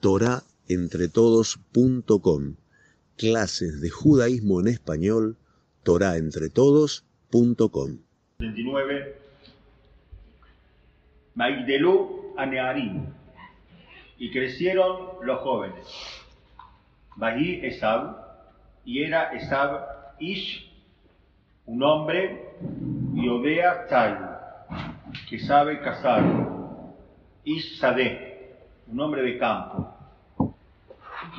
torahentretodos.com. Clases de judaísmo en español, torahentretodos.com. 29. Maigdelú Anearim. Y crecieron los jóvenes. Bahí Esab, y era Esab Ish, un hombre, y Odea Tzai, que sabe cazar. Ish Sadeh, un hombre de campo.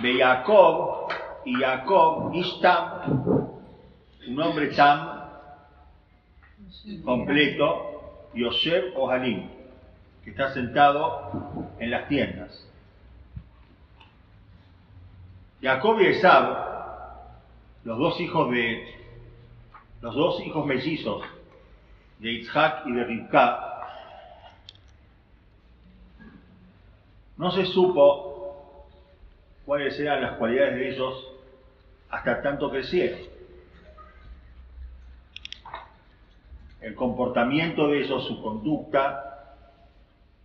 De Jacob, y Jacob Ish Tam, un hombre Tam, completo, Yosef Ohalim, que está sentado en las tiendas. Jacob y Esab, los dos hijos de los dos hijos mellizos de Isaac y de Rivka, no se supo cuáles eran las cualidades de ellos hasta tanto crecieron. El comportamiento de ellos, su conducta,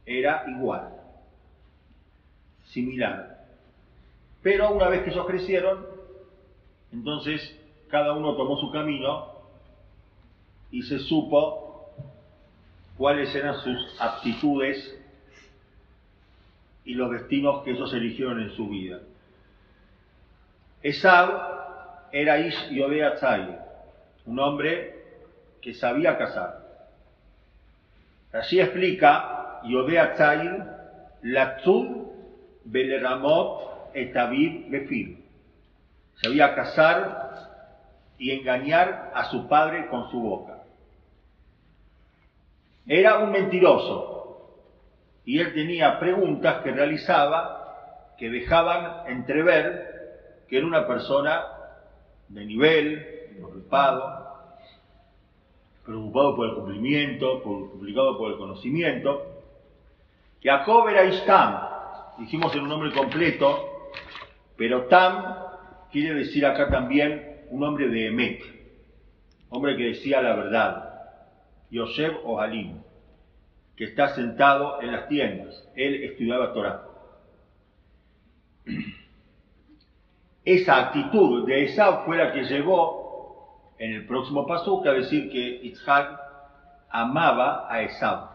era igual, similar. Pero una vez que ellos crecieron, entonces cada uno tomó su camino y se supo cuáles eran sus aptitudes y los destinos que ellos eligieron en su vida. Esab era Ish Yodea Tzai, un hombre que sabía casar. Así explica Yodea Tzai, Latzud Beleramot Etaviv Befir. Sabía casar y engañar a su padre con su boca. Era un mentiroso y él tenía preguntas que realizaba que dejaban entrever que era una persona de nivel, preocupado, preocupado por el cumplimiento, preocupado por el conocimiento. Jacob era Istam, dijimos en un nombre completo, pero Tam quiere decir acá también un hombre de Emet, hombre que decía la verdad. Yosef o que está sentado en las tiendas. Él estudiaba Torah. Esa actitud de Esau fue la que llevó en el próximo paso a decir que Isaac amaba a Esau.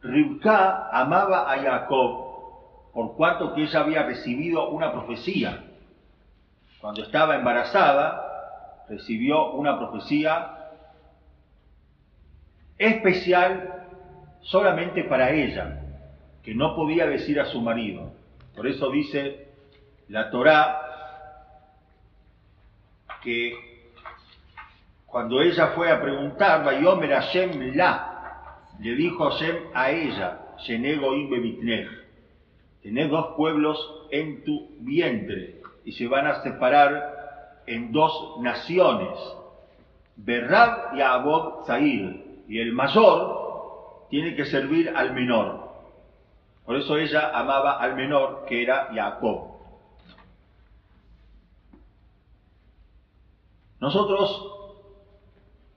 Rivka amaba a Jacob por cuanto que ella había recibido una profecía. Cuando estaba embarazada, recibió una profecía especial solamente para ella, que no podía decir a su marido. Por eso dice la Torá que cuando ella fue a preguntar, Bayomer Hashem la, le dijo Hashem a ella, Shenego tenés dos pueblos en tu vientre y se van a separar en dos naciones, Berrab y Abod Zair, y el mayor tiene que servir al menor. Por eso ella amaba al menor, que era Jacob. Nosotros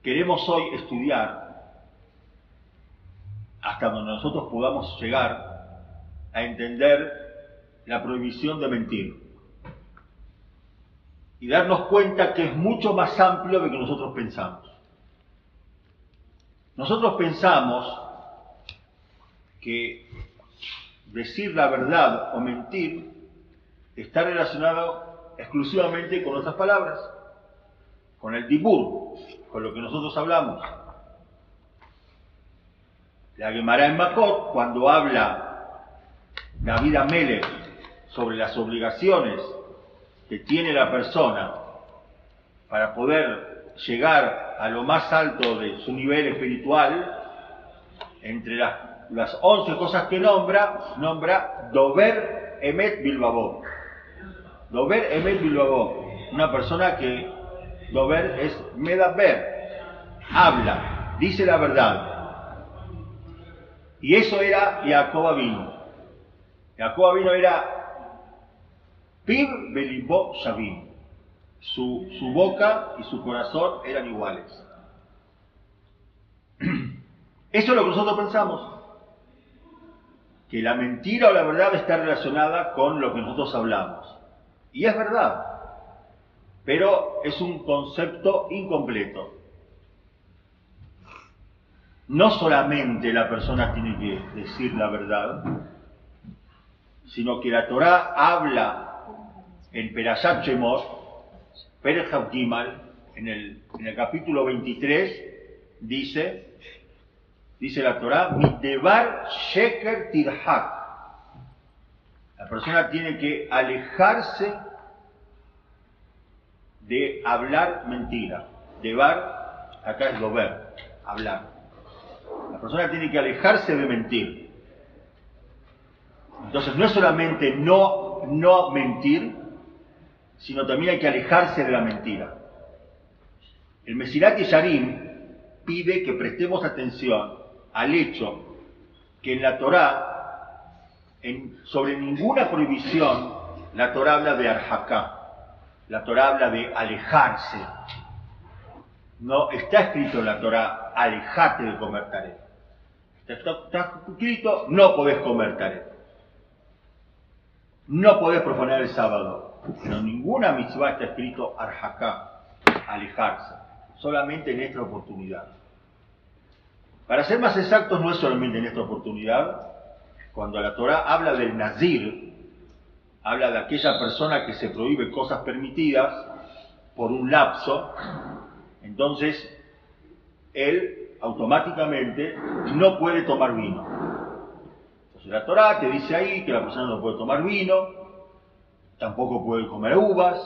queremos hoy estudiar hasta donde nosotros podamos llegar a entender la prohibición de mentir y darnos cuenta que es mucho más amplio de lo que nosotros pensamos. Nosotros pensamos que decir la verdad o mentir está relacionado exclusivamente con nuestras palabras, con el tibur, con lo que nosotros hablamos. La Gemara en Makot, cuando habla David Amelech sobre las obligaciones que tiene la persona para poder llegar a lo más alto de su nivel espiritual, entre las, las 11 cosas que nombra, nombra Dover Emet Bilbao. Dover Emet Bilbao. Una persona que Dover es Medaber, habla, dice la verdad. Y eso era Jacob vino. Jacob vino era Pib Belimbo Shavim su, boca y su corazón eran iguales. Eso es lo que nosotros pensamos. que la mentira o la verdad está relacionada con lo que nosotros hablamos. Y es verdad, pero es un concepto incompleto. No solamente la persona tiene que decir la verdad, sino que la Torah habla en Perashat En el, en el capítulo 23, dice, dice la Torah, Mitebar Sheker Tirhak. La persona tiene que alejarse de hablar mentira. Debar, acá es dober, hablar. La persona tiene que alejarse de mentir. Entonces no es solamente no, no mentir, sino también hay que alejarse de la mentira. El Mesirat Yarim pide que prestemos atención al hecho que en la Torá, sobre ninguna prohibición, la Torá habla de arjacá, la Torá habla de alejarse. No está escrito en la Torá, alejate de comer taré. Está, escrito, no podés comer taré. No podés profanar el sábado. Pero ninguna mitzvah está escrito arjacá, alejarse. Solamente en esta oportunidad. Para ser más exactos, no es solamente en esta oportunidad. Cuando la Torah habla del nazir, habla de aquella persona que se prohíbe cosas permitidas por un lapso, entonces él automáticamente no puede tomar vino. Entonces la Torah te dice ahí que la persona no puede tomar vino, tampoco puede comer uvas,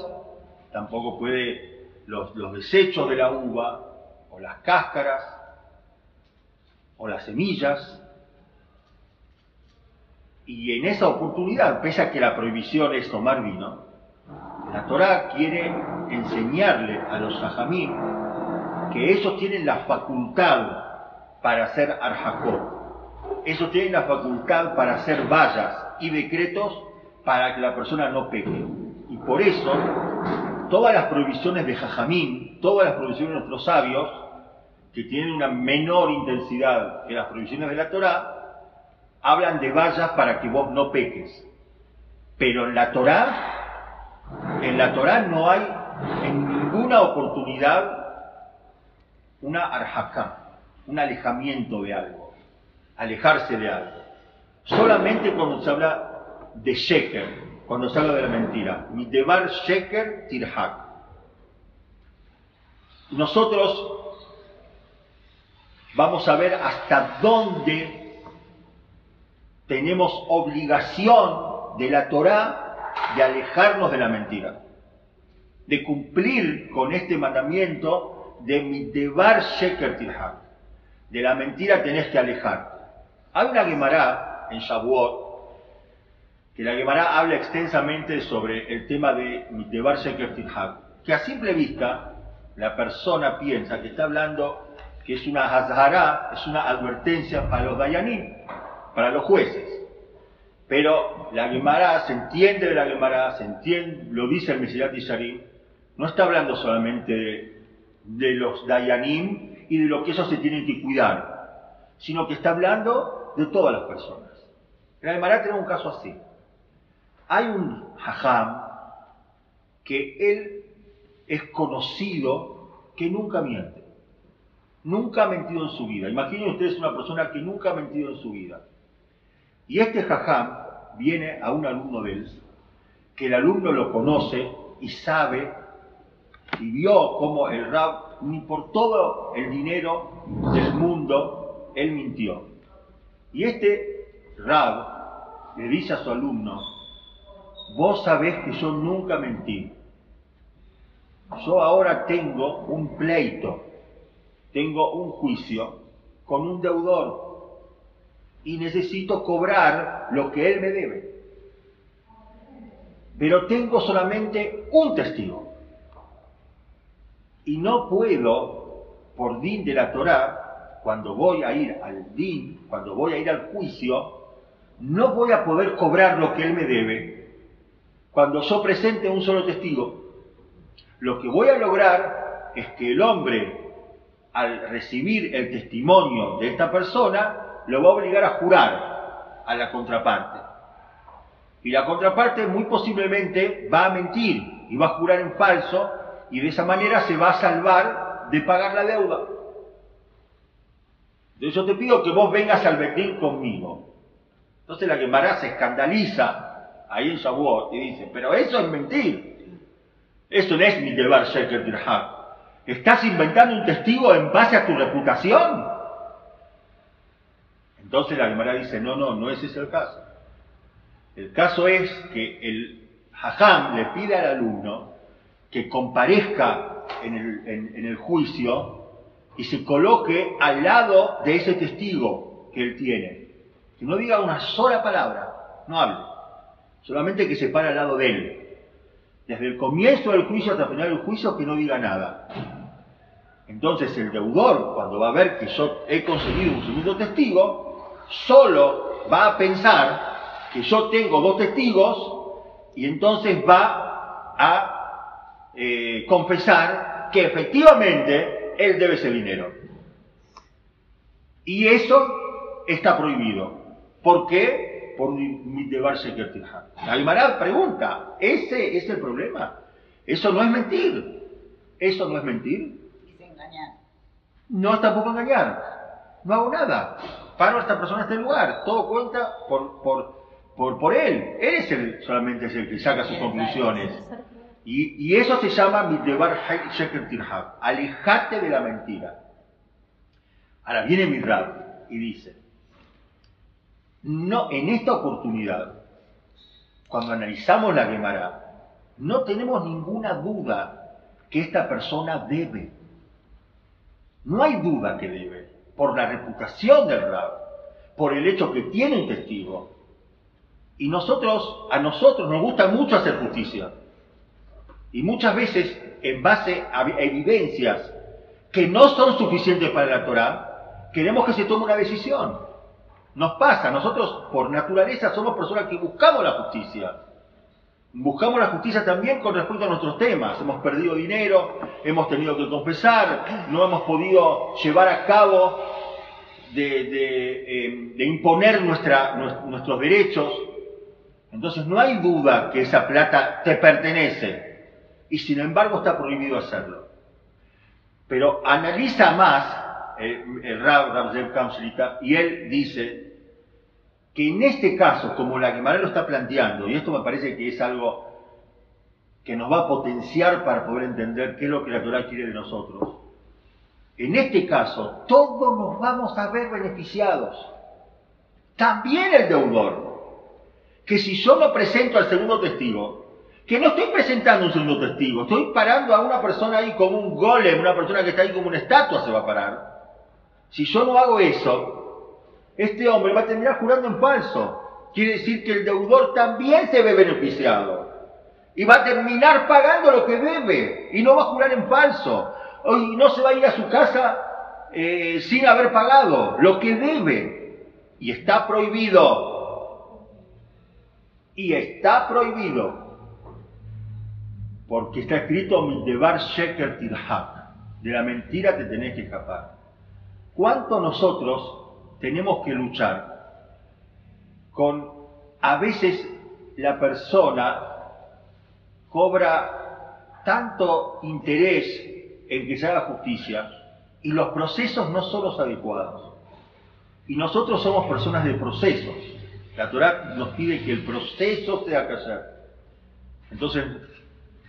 tampoco puede los, los desechos de la uva o las cáscaras, o las semillas. Y en esa oportunidad, pese a que la prohibición es tomar vino, la Torá quiere enseñarle a los sajamim que ellos tienen la facultad para hacer arjacó. Ellos tienen la facultad para hacer vallas y decretos para que la persona no peque. Y por eso, todas las prohibiciones de Jajamín, todas las prohibiciones de nuestros sabios, que tienen una menor intensidad que las prohibiciones de la Torá, hablan de vallas para que vos no peques. Pero en la Torá, en la Torá no hay en ninguna oportunidad una arjaka, un alejamiento de algo, alejarse de algo. Solamente cuando se habla de sheker, cuando se habla de la mentira. Mitebar sheker tirhak. Nosotros vamos a ver hasta dónde tenemos obligación de la Torá de alejarnos de la mentira, de cumplir con este mandamiento de mitebar sheker tirhak. De la mentira tenés que alejar. Hay una Gemara en Shavuot, que la Gemara habla extensamente sobre el tema de mitebar tirhak, que a simple vista la persona piensa que está hablando que es una hazhará, es una advertencia para los dayanim, para los jueces. Pero la Gemara se entiende de la Gemara, se entiende, lo dice el Mesilat Isharim, no está hablando solamente de, los dayanim y de lo que ellos se tienen que cuidar, sino que está hablando de todas las personas. la Gemara tiene un caso así. Hay un hajam que él es conocido que nunca miente. Nunca ha mentido en su vida. Imaginen ustedes una persona que nunca ha mentido en su vida. Y este jajam viene a un alumno de él, que el alumno lo conoce y sabe y vio cómo el Rab, ni por todo el dinero del mundo, él mintió. Y este Rab le dice a su alumno, vos sabés que yo nunca mentí. Yo ahora tengo un pleito tengo un juicio con un deudor y necesito cobrar lo que él me debe. Pero tengo solamente un testigo. Y no puedo, por din de la Torá, cuando voy a ir al din, cuando voy a ir al juicio, no voy a poder cobrar lo que él me debe cuando yo presente un solo testigo. Lo que voy a lograr es que el hombre al recibir el testimonio de esta persona, lo va a obligar a jurar. a la contraparte. Y la contraparte muy posiblemente va a mentir y va a jurar en falso y de esa manera se va a salvar de pagar la deuda. Entonces yo te pido que vos vengas al Betín conmigo. Entonces la Gemara se escandaliza ahí en Shavuot y dice, pero eso es mentir. Eso no es mi deber Sheker. ¿Estás inventando un testigo en base a tu reputación? Entonces la Gemara dice, no, no, no ese es el caso. El caso es que el Hajam le pide al alumno que comparezca en el, en el juicio y se coloque al lado de ese testigo que él tiene. Que no diga una sola palabra, no hable. Solamente que se pare al lado de él. Desde el comienzo del juicio hasta el final del juicio, que no diga nada. Entonces el deudor, cuando va a ver que yo he conseguido un segundo testigo, solo va a pensar que yo tengo dos testigos y entonces va a eh, confesar que efectivamente él debe ese dinero. Y eso está prohibido. ¿Por qué? Por. Aymara pregunta, ¿ese es el problema? Eso no es mentir. Eso no es mentir. No es tampoco engañar. No hago nada. Paro a esta persona en este lugar. Todo cuenta por, por, por, por él. Él es el, solamente es el que saca sus conclusiones. Y, y eso se llama Mitdebar Sheker Tirhab. Alejate de la mentira. Ahora viene mi rab y dice, no, en esta oportunidad, cuando analizamos la Gemara, no tenemos ninguna duda que esta persona debe. No hay duda que debe, por la reputación del rab, por el hecho que tiene un testigo. Y nosotros, a nosotros nos gusta mucho hacer justicia. Y muchas veces, en base a evidencias que no son suficientes para la Torah, queremos que se tome una decisión. Nos pasa, nosotros por naturaleza somos personas que buscamos la justicia. Buscamos la justicia también con respecto a nuestros temas. Hemos perdido dinero, hemos tenido que confesar, no hemos podido llevar a cabo de, em, imponer nuestros derechos. Entonces no hay duda que esa plata te pertenece y sin embargo está prohibido hacerlo. Pero analiza más el, el Rab, Rab y él dice que en este caso, como la Gemara lo está planteando, y esto me parece que es algo que nos va a potenciar para poder entender qué es lo que la Torah quiere de nosotros, en este caso todos nos vamos a ver beneficiados. También el deudor. Que si yo no presento al segundo testigo, que no estoy presentando un segundo testigo, estoy parando a una persona ahí como un golem, una persona que está ahí como una estatua se va a parar. Si yo no hago eso, este hombre va a terminar jurando en falso. Quiere decir que el deudor también se ve beneficiado. Y va a terminar pagando lo que debe. Y no va a jurar en falso. Y no se va a ir a su casa eh, sin haber pagado lo que debe. Y está prohibido. Y está prohibido. Porque está escrito Debar Sheker De la mentira te tenés que escapar. ¿Cuánto nosotros tenemos que luchar con, a veces la persona cobra tanto interés en que se haga justicia y los procesos no son los adecuados. Y nosotros somos personas de procesos. La Torah nos pide que el proceso sea hacer. Entonces,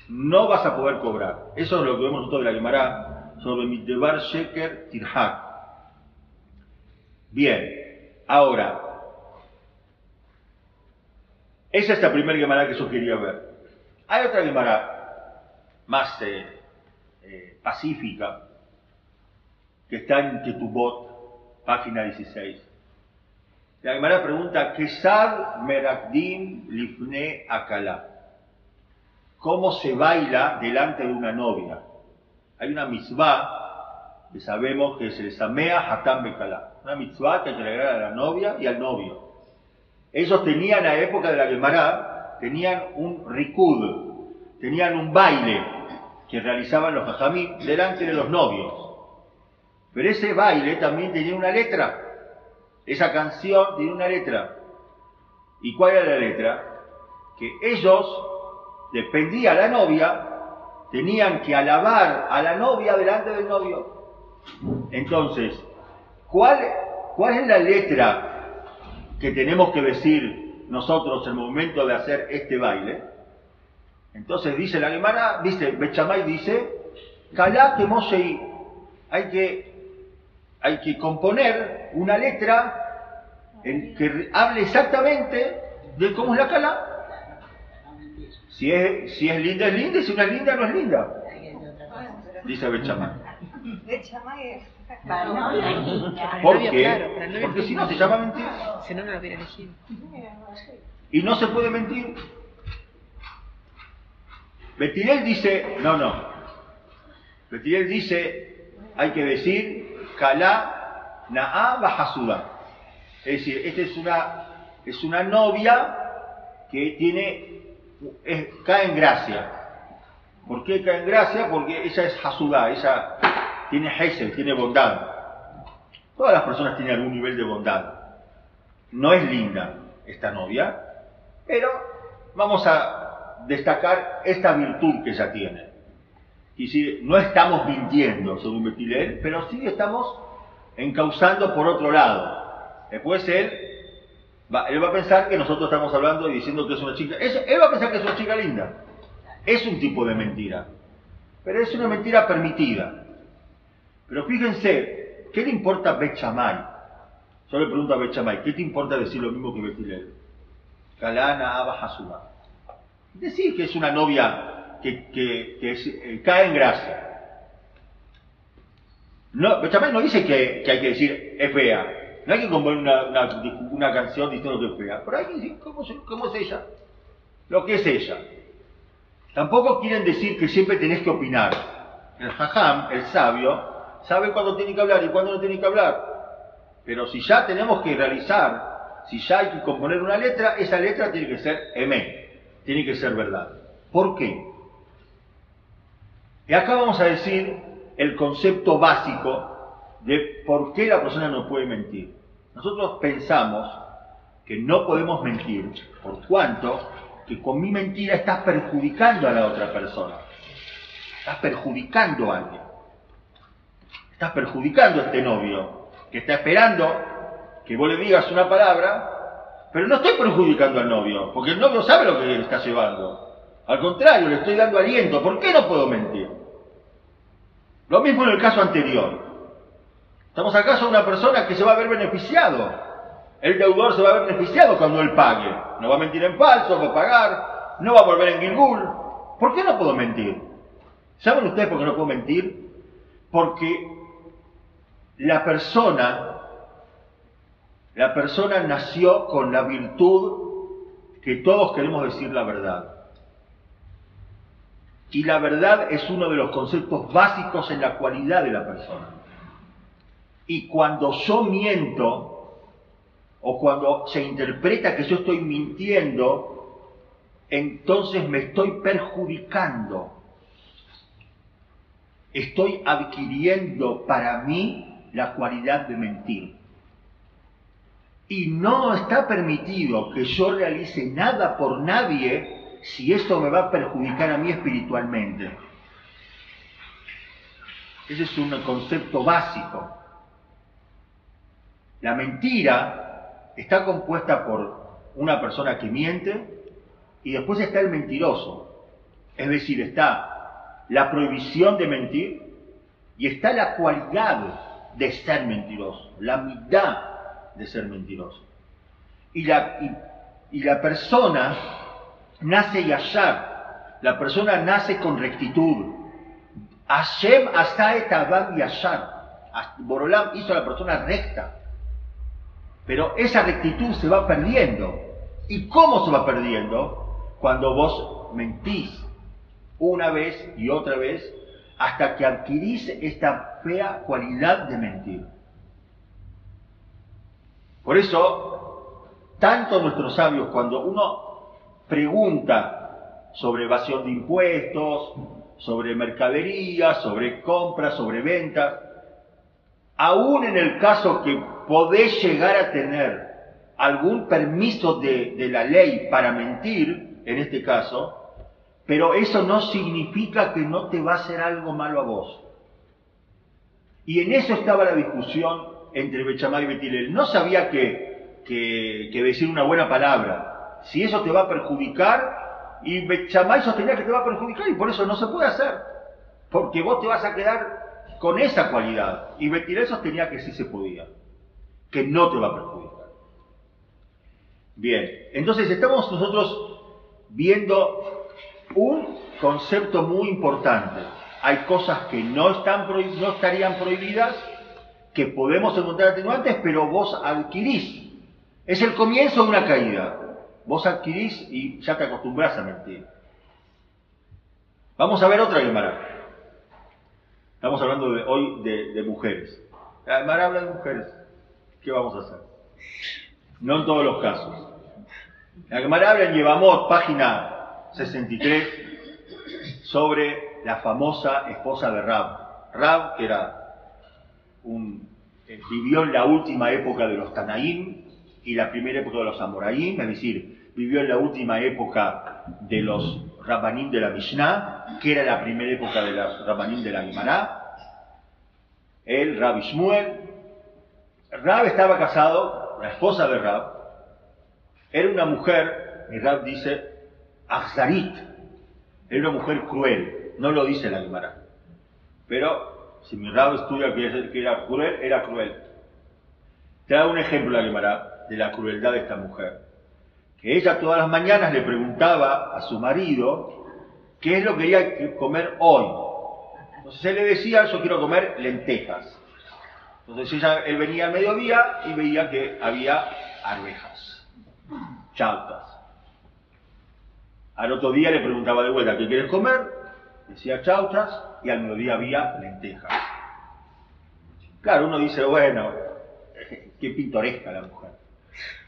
no vas a poder cobrar. Eso es lo que vemos nosotros de la Gemara sobre Mitdebar Sheker Tirhak. Bien, ahora, esa es la primera Gemara que yo quería ver. Hay otra Gemara más eh, eh, pacífica que está en Ketubot, página 16. La Gemara pregunta, Kesad Merakdim Lifne Akala. ¿Cómo se baila delante de una novia? Hay una misbah que sabemos que es el Samea Hatam Bekala una mitzvah que entregar a la novia y al novio. Ellos tenían, a la época de la Gemara, tenían un rikud, tenían un baile que realizaban los hajamí delante de los novios. Pero ese baile también tenía una letra. Esa canción tiene una letra. ¿Y cuál era la letra? Que ellos, dependía la novia, tenían que alabar a la novia delante del novio. Entonces, ¿cuál, cuál es la letra que tenemos que decir nosotros en el momento de hacer este baile? Entonces dice la alemana, dice, Bechamay dice, Calá que Mosei, hay que, hay que componer una letra en que hable exactamente de cómo es la Calá. Si es, si es linda, es linda, y si no es linda, no es linda. Dice Bechamay. ¿Por qué? Porque si no se llama mentira. Si no, no lo hubiera elegido. Y no se puede mentir. Betirel dice, no, no. Betirel dice, hay que decir, Kalá Na'a Bajasuda. Es decir, esta es una, es una novia que tiene, cae en gracia. ¿Por qué cae en gracia? Porque ella es Hasudá, ella tiene Hesed, tiene bondad. Todas las personas tienen algún nivel de bondad. No es linda esta novia, pero vamos a destacar esta virtud que ella tiene. Y si no estamos mintiendo, según Betilel, pero sí estamos encauzando por otro lado. Después él va, él va a pensar que nosotros estamos hablando y diciendo que es una chica. él va a pensar que es una chica linda. Es un tipo de mentira. Pero es una mentira permitida. Pero fíjense, ¿qué le importa Bechamay? Yo le pregunto a Bechamay, ¿qué te importa decir lo mismo que Betilel? Kalana Abba Decir que es una novia que, eh, cae en gracia. No, Bechamay no dice que, hay que decir es fea. No hay que componer una, canción diciendo que es fea. Pero hay que decir cómo, cómo es ella. Lo que es ella. Tampoco quieren decir que siempre tenés que opinar. El jajam, el sabio, sabe cuándo tiene que hablar y cuándo no tiene que hablar. Pero si ya tenemos que realizar, si ya hay que componer una letra, esa letra tiene que ser M, tiene que ser verdad. ¿Por qué? Y acá vamos a decir el concepto básico de por qué la persona no puede mentir. Nosotros pensamos que no podemos mentir por cuanto que con mi mentira estás perjudicando a la otra persona. Estás perjudicando a alguien. Estás perjudicando a este novio que está esperando que vos le digas una palabra, pero no estoy perjudicando al novio, porque el novio sabe lo que le está llevando. Al contrario, le estoy dando aliento. ¿Por qué no puedo mentir? Lo mismo en el caso anterior. Estamos acaso de una persona que se va a ver beneficiado. El deudor se va a ver beneficiado cuando él pague. No va a mentir en falso, va a pagar, no va a volver en Gilgul. ¿Por qué no puedo mentir? ¿Saben ustedes por qué no puedo mentir? Porque la persona, la persona nació con la virtud que todos queremos decir la verdad. Y la verdad es uno de los conceptos básicos en la cualidad de la persona. Y cuando yo miento, o cuando se interpreta que yo estoy mintiendo, entonces me estoy perjudicando. Estoy adquiriendo para mí la cualidad de mentir. Y no está permitido que yo realice nada por nadie si esto me va a perjudicar a mí espiritualmente. Ese es un concepto básico. La mentira está compuesta por una persona que miente y después está el mentiroso. Es decir, está la prohibición de mentir y está la cualidad de ser mentiroso, la mitad de ser mentiroso. Y la, y, la persona nace yashar, la persona nace con rectitud. Hashem hasta etabam yashar. Borolam hizo a la persona recta. Pero esa rectitud se va perdiendo. ¿Y cómo se va perdiendo? Cuando vos mentís una vez y otra vez hasta que adquirís esta fea cualidad de mentir. Por eso, tanto nuestros sabios, cuando uno pregunta sobre evasión de impuestos, sobre mercadería, sobre compras, sobre ventas, aún en el caso que podés llegar a tener algún permiso de, de la ley para mentir, en este caso, pero eso no significa que no te va a hacer algo malo a vos. Y en eso estaba la discusión entre Bechamay y Betilel. No sabía que, que, decir una buena palabra, si eso te va a perjudicar, y Bechamay sostenía que te va a perjudicar y por eso no se puede hacer, porque vos te vas a quedar con esa cualidad. Y Betilel sostenía que sí se podía, que no te va a perjudicar. Bien, entonces estamos nosotros viendo un concepto muy importante. Hay cosas que no, están no estarían prohibidas, que podemos encontrar atenuantes, pero vos adquirís. Es el comienzo de una caída. Vos adquirís y ya te acostumbras a mentir. Vamos a ver otra Gemara. Estamos hablando hoy de, mujeres. La Gemara habla de mujeres. ¿Qué vamos a hacer? No en todos los casos. La Gemara habla en Yevamot, página 63, sobre la famosa esposa de Rab. Rab, que era un, eh, vivió en la última época de los Tanaim y la primera época de los Amoraim, es decir, vivió en la última época de los Rabbanim de la Mishnah, que era la primera época de los Rabbanim de la Gemara. El Rab Shmuel. Rab estaba casado, la esposa de Rab, era una mujer, mi Rab dice, Azzarit, era una mujer cruel, no lo dice la Gemara. Pero si mi Rab estudia que era cruel, era cruel. Te da un ejemplo la Gemara de la crueldad de esta mujer. Que ella todas las mañanas le preguntaba a su marido qué es lo que quería comer hoy. Entonces él le decía, yo quiero comer lentejas. Entonces ella, él venía al mediodía y veía que había arvejas, chautas. Al otro día le preguntaba de vuelta, ¿qué quieres comer? Decía chautas y al mediodía había lentejas. Claro, uno dice, bueno, qué pintoresca la mujer.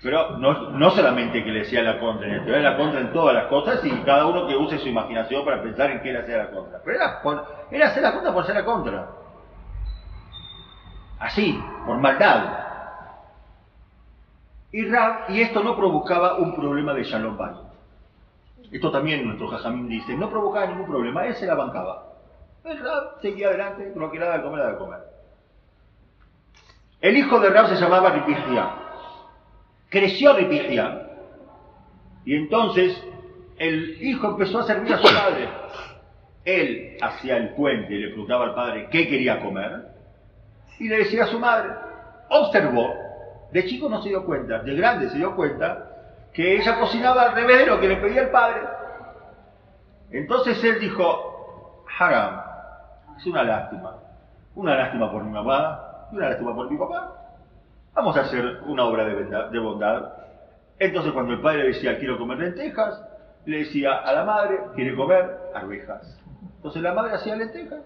Pero no, no solamente que le decía la contra, en era la contra en todas las cosas y cada uno que use su imaginación para pensar en qué era hacer la contra. Pero era, hacer la contra por ser la contra. Así, por maldad. Y, esto no provocaba un problema de Shalom. Esto también nuestro Jajamín dice, no provocaba ningún problema, él se la bancaba. El Rab seguía adelante, no quería de comer, de comer. El hijo de Rab se llamaba Ripigia. Creció Ripigia. Y entonces el hijo empezó a servir a su padre. Él hacía el puente y le preguntaba al padre qué quería comer. Y le decía a su madre. Observó. De chico no se dio cuenta, de grande se dio cuenta que ella cocinaba al revés de lo que le pedía el padre. Entonces él dijo, Haram, es una lástima. Una lástima por mi mamá y una lástima por mi papá. Vamos a hacer una obra de bondad. Entonces cuando el padre decía, quiero comer lentejas, le decía a la madre, quiere comer arvejas. Entonces la madre hacía lentejas.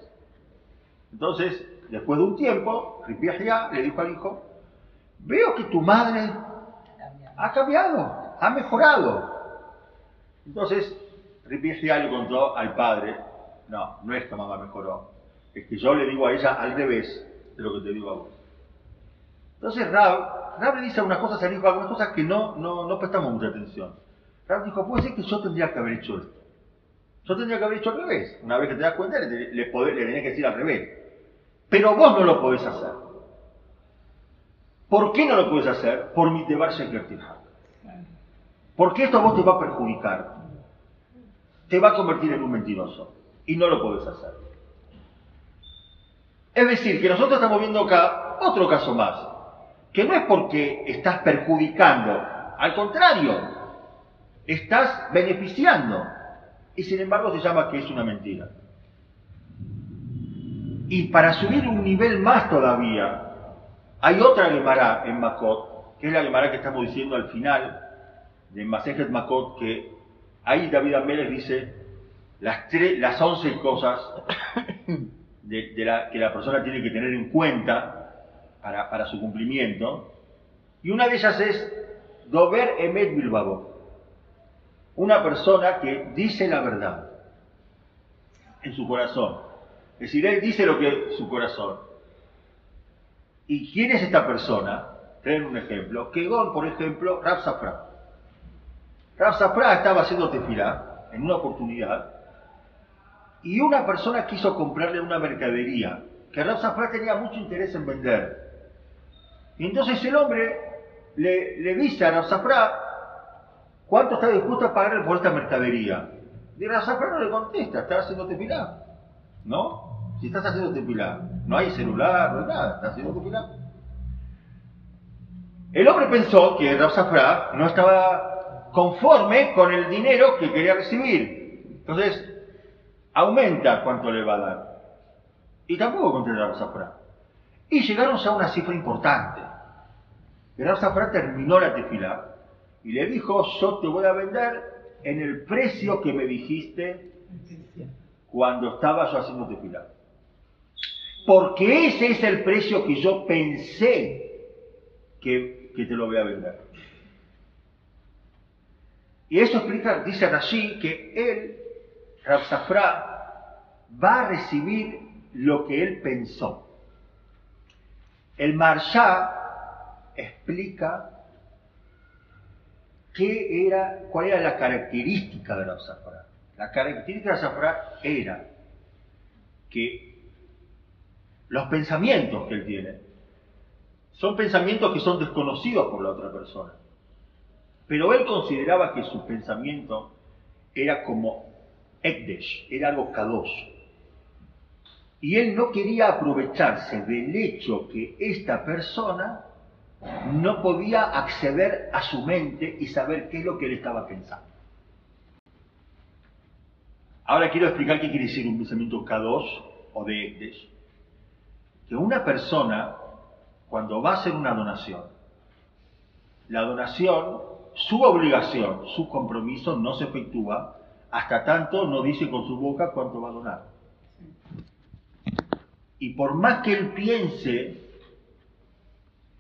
Entonces, después de un tiempo, Ripiahia le dijo al hijo, veo que tu madre ha cambiado, ha mejorado. Entonces, Ripiahia le contó al padre, no, no es que mamá mejoró, es que yo le digo a ella al revés de lo que te digo a vos. Entonces Rab, Rab le dice algunas cosas al hijo, algunas cosas que no, no, no prestamos mucha atención. Rab dijo, puede ser que yo tendría que haber hecho esto. Yo tendría que haber hecho al revés. Una vez que te das cuenta, le, le, tenés que decir al revés. Pero vos no lo podés hacer. ¿Por qué no lo puedes hacer? Por mi deber secretizar. Porque esto a vos te va a perjudicar. Te va a convertir en un mentiroso. Y no lo puedes hacer. Es decir, que nosotros estamos viendo acá otro caso más. Que no es porque estás perjudicando. Al contrario, estás beneficiando. Y sin embargo se llama que es una mentira. Y para subir un nivel más todavía, hay otra Gemara en Makot, que es la Gemara que estamos diciendo al final de Masejet Makot, que ahí David Amélez dice las, tres, las 11 cosas de, de la, que la persona tiene que tener en cuenta para, para, su cumplimiento. Y una de ellas es Dober Emet Bilbao, una persona que dice la verdad en su corazón. Es decir, él dice lo que es su corazón. ¿Y quién es esta persona? traer un ejemplo. Kegon, por ejemplo, Rab Safra. Rab Safra estaba haciendo tefilá en una oportunidad y una persona quiso comprarle una mercadería que Rab Safra tenía mucho interés en vender. Entonces el hombre le, le dice a Rab Safra cuánto está dispuesto a pagarle por esta mercadería. Y Rab Safra no le contesta, está haciendo tefilá. ¿No? Si estás haciendo tefilá, no hay celular, no hay nada, estás haciendo tefilá. El hombre pensó que Rab Safra no estaba conforme con el dinero que quería recibir. Entonces, aumenta cuánto le va a dar. Y tampoco contesta Rab Safra. Y llegaron a una cifra importante. Rab Safra terminó la tefilá y le dijo, yo te voy a vender en el precio que me dijiste cuando estaba yo haciendo tefilá. Porque ese es el precio que yo pensé que te lo voy a vender. Y eso explica, dice Rashi, que él, Rab Safra, va a recibir lo que él pensó. El Marsha explica qué era, cuál era la característica de Rab Safra. La característica de Safra era que los pensamientos que él tiene son pensamientos que son desconocidos por la otra persona. Pero él consideraba que su pensamiento era como Ekdesh, era algo kadosh. Y él no quería aprovecharse del hecho que esta persona no podía acceder a su mente y saber qué es lo que él estaba pensando. Ahora quiero explicar qué quiere decir un pensamiento K2 o de Ekdesh. Que una persona, cuando va a hacer una donación, la donación, su obligación, su compromiso no se efectúa hasta tanto no dice con su boca cuánto va a donar. Y por más que él piense,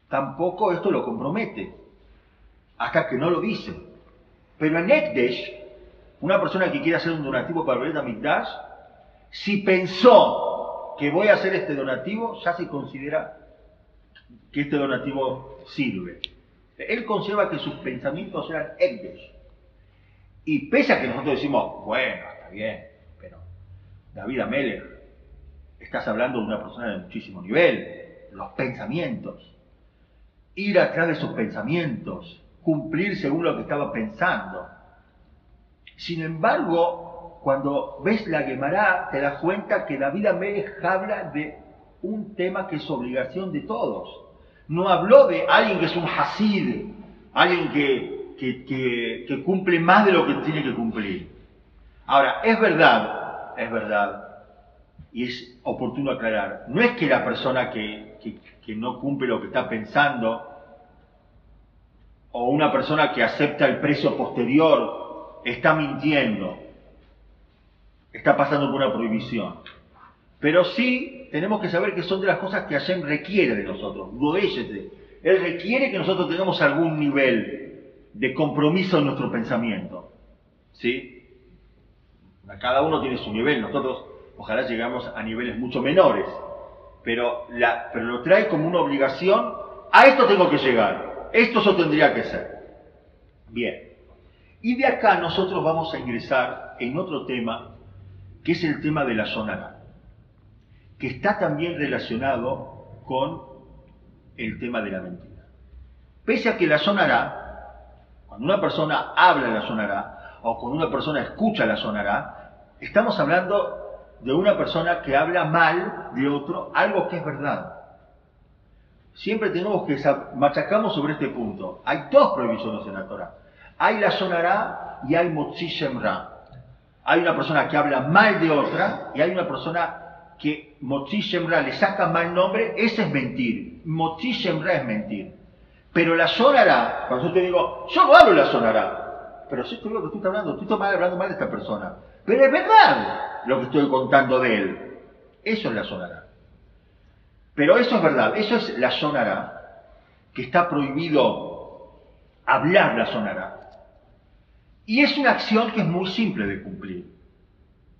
tampoco esto lo compromete, hasta que no lo dice. Pero en Ekdesh, una persona que quiere hacer un donativo para el Mikdash, si pensó que voy a hacer este donativo, ya se considera que este donativo sirve. Él conserva que sus pensamientos eran Ekdesh. Y pese a que nosotros decimos, bueno, está bien, pero David Amelech, estás hablando de una persona de muchísimo nivel, los pensamientos, ir atrás de sus pensamientos, cumplir según lo que estaba pensando. Sin embargo, cuando ves la Gemara, te das cuenta que David Amelech habla de un tema que es obligación de todos. No habló de alguien que es un hasid, alguien que, que, que cumple más de lo que tiene que cumplir. Ahora, es verdad, es verdad, y es oportuno aclarar, no es que la persona que, que, no cumple lo que está pensando, o una persona que acepta el precio posterior, está mintiendo, está pasando por una prohibición. Pero sí tenemos que saber que son de las cosas que Hashem requiere de nosotros. Él requiere que nosotros tengamos algún nivel de compromiso en nuestro pensamiento. ¿Sí? Cada uno tiene su nivel. Nosotros ojalá llegamos a niveles mucho menores. Pero, lo trae como una obligación. A esto tengo que llegar. Esto yo tendría que ser. Bien. Y de acá nosotros vamos a ingresar en otro tema, que es el tema de la sonara, que está también relacionado con el tema de la mentira. Pese a que la sonará, cuando una persona habla la sonará, o cuando una persona escucha la sonará, estamos hablando de una persona que habla mal de otro algo que es verdad. Siempre tenemos que machacamos sobre este punto. Hay dos prohibiciones en la Torah. Hay la sonará y hay motzi shemra. Hay una persona que habla mal de otra y hay una persona que motzi shemra le saca mal nombre. Ese es mentir. Motzi shemra es mentir. Pero la sonará, cuando yo te digo, yo no hablo la sonará, pero si te digo que tú hablando, tú estás hablando mal de esta persona. Pero es verdad lo que estoy contando de él. Eso es la sonará. Pero eso es verdad, eso es la sonará, que está prohibido hablar la sonará. Y es una acción que es muy simple de cumplir,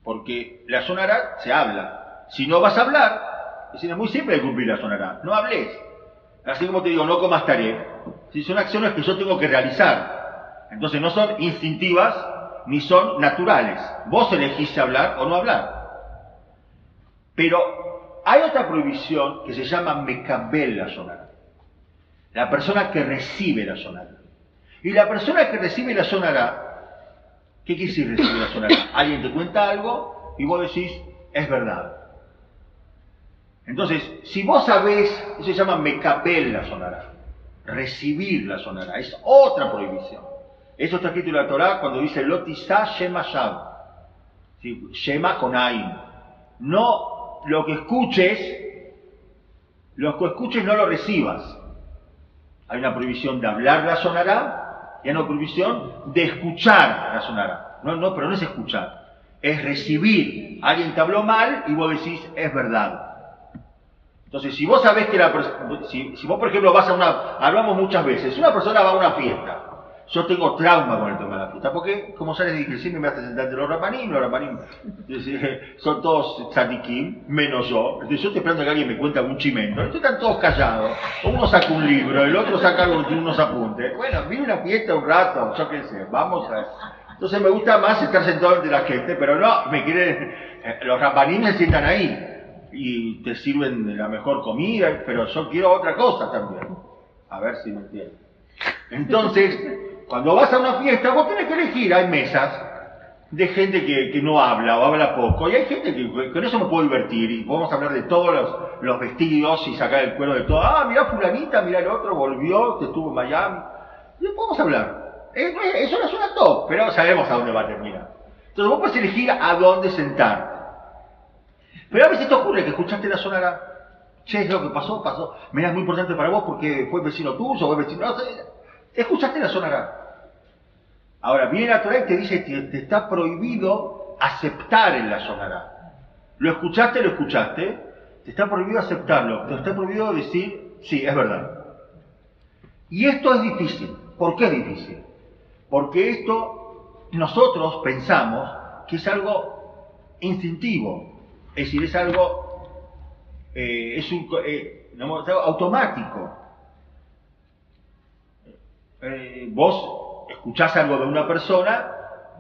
porque la sonará se habla. Si no vas a hablar, es muy simple de cumplir la sonará, no hables. Así como te digo, no comas tarea. Si son acciones que yo tengo que realizar. Entonces no son instintivas ni son naturales. Vos elegiste hablar o no hablar. Pero hay otra prohibición que se llama mecabel la sonara. La persona que recibe la sonara. Y la persona que recibe la sonara, ¿qué quiere decir recibir la sonara? Alguien te cuenta algo y vos decís, es verdad. Entonces, si vos sabés, eso se llama mecabel la sonará, recibir la sonará, es otra prohibición. Eso está escrito en la Torah cuando dice Lotisa Shema Shab. Shema con Ain. No lo que escuches, lo que escuches no lo recibas. Hay una prohibición de hablar la sonará y hay una prohibición de escuchar la sonará. No, no, pero no es escuchar, es recibir. Alguien te habló mal y vos decís, es verdad. Entonces, si vos sabés que la si, si vos, por ejemplo, vas a una, hablamos muchas veces, una persona va a una fiesta, yo tengo trauma con el tema de la fiesta, porque, como sabes, dije, siempre me hace sentar de los rapanim, los rapanim son todos tzadikim, menos yo. Entonces yo estoy esperando que alguien me cuente algún chimento. Entonces están todos callados. Uno saca un libro, el otro saca algo, unos apuntes. Bueno, viene una fiesta un rato, yo qué sé, vamos a... Entonces me gusta más estar sentado entre la gente, pero no, me quieren... Eh, los rapanim se sientan ahí y te sirven la mejor comida, pero yo quiero otra cosa también. A ver si me entiendes. Entonces, cuando vas a una fiesta, vos tenés que elegir, hay mesas de gente que, no habla o habla poco, y hay gente que con eso me puedo divertir, y podemos hablar de todos los, vestidos y sacar el cuero de todo. Ah, mira fulanita, mira el otro, volvió, que estuvo en Miami. Y podemos hablar. Eso no suena top, pero sabemos a dónde va a terminar. Entonces vos puedes elegir a dónde sentar. Pero a veces te ocurre que escuchaste la sonara, che, es lo que pasó, pasó. Mira, es muy importante para vos porque fue vecino tuyo, fue vecino. No, escuchaste la sonara. Ahora, viene la Torah y te dice que te está prohibido aceptar en la sonara. Lo escuchaste, lo escuchaste, te está prohibido aceptarlo, te está prohibido decir, sí, es verdad. Y esto es difícil. ¿Por qué es difícil? Porque esto nosotros pensamos que es algo instintivo, es decir, es algo, eh, es un, eh, automático. Eh, vos escuchás algo de una persona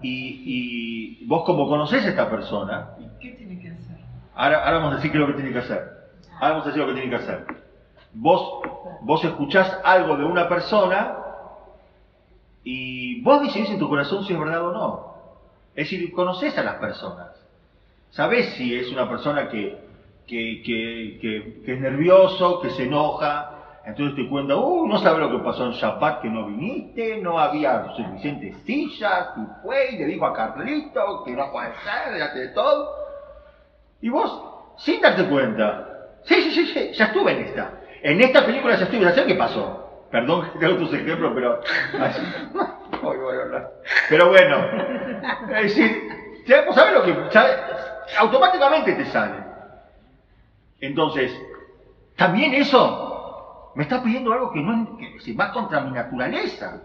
y, vos como conocés a esta persona. ¿Qué tiene que hacer? Ahora, vamos a decir qué es lo que tiene que hacer. Ahora vamos a decir lo que tiene que hacer. Vos, vos escuchás algo de una persona y vos decidís en tu corazón si es verdad o no. Es decir, conocés a las personas. Sabes si es una persona que, es nervioso, que se enoja, entonces te cuenta, uh, no sabe lo que pasó en Shabbat que no viniste, no había suficientes sillas, y fue y le dijo a Carlito que no puede ser, ya de todo. Y vos, sin darte cuenta, sí, sí, sí, sí, ya estuve en esta. En esta película ya estuve, ya sé qué pasó. Perdón que te hago tus ejemplos, pero... Pero bueno, es decir, ¿sabes lo que automáticamente te sale. Entonces, también eso me está pidiendo algo que no es, que, más contra mi naturaleza.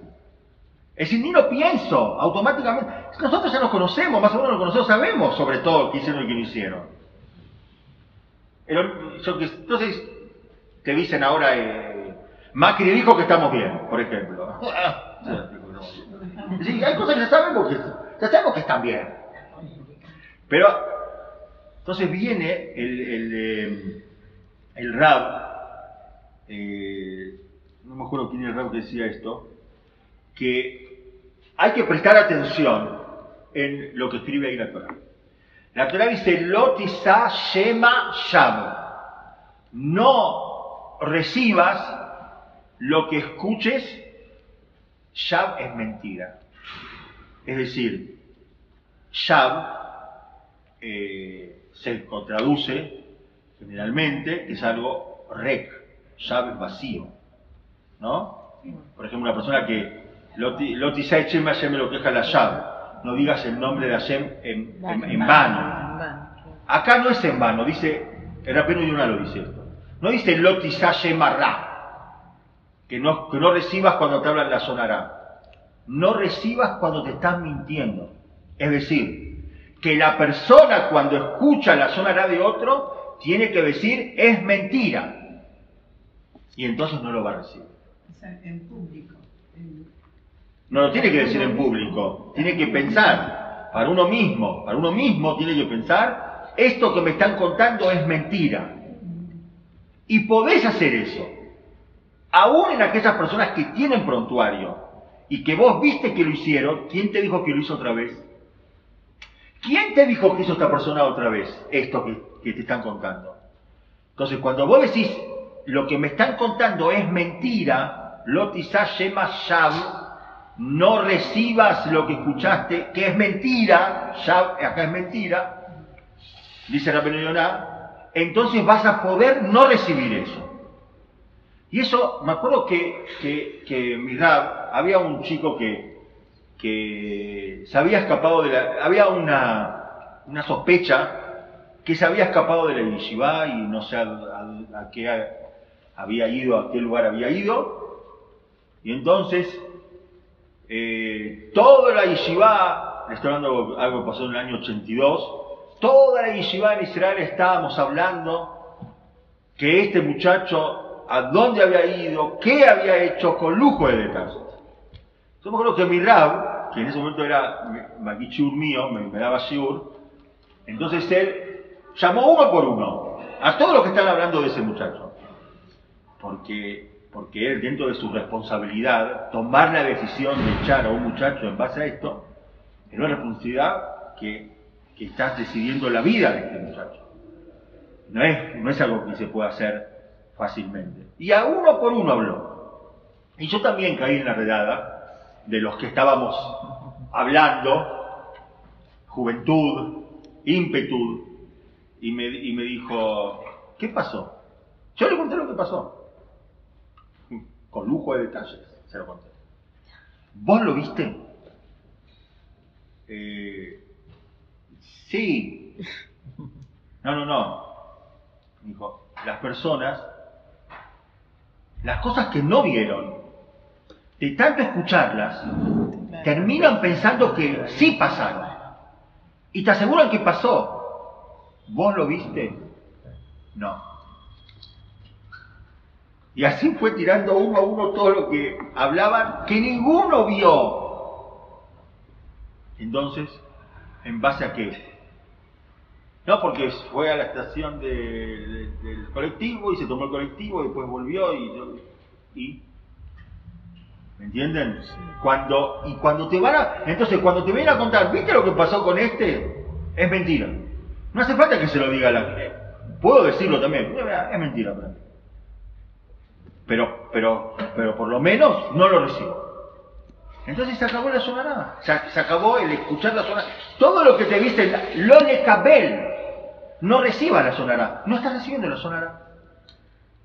Es decir, ni lo pienso, automáticamente. Nosotros ya nos conocemos, más o menos lo conocemos, sabemos sobre todo qué hicieron y qué no hicieron. Entonces, te dicen ahora, eh, Macri dijo que estamos bien, por ejemplo. Sí, hay cosas que ya sabemos que, ya sabemos que están bien. Pero entonces viene el, el, eh, Rab, eh, no me acuerdo quién es el Rab que decía esto, que hay que prestar atención en lo que escribe ahí la Torah. La Torah dice, Lotisa Shema Sham. No recibas lo que escuches, Shab es mentira. Es decir, Shab eh, se traduce generalmente que es algo rec, llave vacío. ¿No? Por ejemplo, una persona que Loti Hashem Hashem lo queja la llave. No digas el nombre de Hashem en, en, vano. Acá no es en vano, dice, el rapero una lo dice esto. No dice Loti Hashem que no, que no recibas cuando te hablan la sonará. No recibas cuando te están mintiendo. Es decir, que la persona cuando escucha la sonará de otro tiene que decir es mentira. Y entonces no lo va a recibir. O sea, en público. en- No lo tiene que decir en público, tiene que pensar para uno mismo, para uno mismo tiene que pensar, esto que me están contando es mentira. Y podés hacer eso, aún en aquellas personas que tienen prontuario y que vos viste que lo hicieron, ¿quién te dijo que lo hizo otra vez? ¿Quién te dijo que hizo esta persona otra vez esto que, que te están contando? Entonces, cuando vos decís, lo que me están contando es mentira, Lotizá Shema Shav, no recibas lo que escuchaste, que es mentira, Shav, acá es mentira, dice la Yonah, entonces vas a poder no recibir eso. Y eso, me acuerdo que, que, que mi Rab, había un chico que, que se había escapado de la... Había una, una sospecha que se había escapado de la yeshiva y no sé a, qué había ido, a qué lugar había ido. Y entonces, eh, toda la yeshiva, estoy hablando de algo que pasó en el año 82, toda la yeshiva en Israel estábamos hablando que este muchacho, a dónde había ido, qué había hecho con lujo de detalles. Yo me acuerdo que mi en ese momento era Maquichur mío, me, me daba Shiur, entonces él llamó uno por uno a todos los que están hablando de ese muchacho. Porque, porque él, dentro de su responsabilidad, tomar la decisión de echar a un muchacho en base a esto, es una responsabilidad que, que estás decidiendo la vida de este muchacho. No es, no es algo que se pueda hacer fácilmente. Y a uno por uno habló. Y yo también caí en la redada de los que estábamos hablando, juventud, ímpetu, y me, y me dijo, ¿qué pasó? Yo le conté lo que pasó. Con lujo de detalles, se lo conté. ¿Vos lo viste? Eh, sí. No, no, no. Dijo, las personas, las cosas que no vieron, de tanto escucharlas, terminan pensando que sí pasaron. Y te aseguran que pasó. ¿Vos lo viste? No. Y así fue tirando uno a uno todo lo que hablaban, que ninguno vio. Entonces, ¿en base a qué? No, porque fue a la estación de- de- del colectivo y se tomó el colectivo y después volvió y... y ¿Me entienden? Cuando, y cuando te van a... Entonces, cuando te vienen a contar, ¿viste lo que pasó con este? Es mentira. No hace falta que se lo diga la... Puedo decirlo también, es mentira. Pero, pero, pero por lo menos no lo recibo. Entonces se acabó la sonará. Se, acabó el escuchar la sonará. Todo lo que te dicen, lo le cabel, no reciba la sonará. No estás recibiendo la sonará.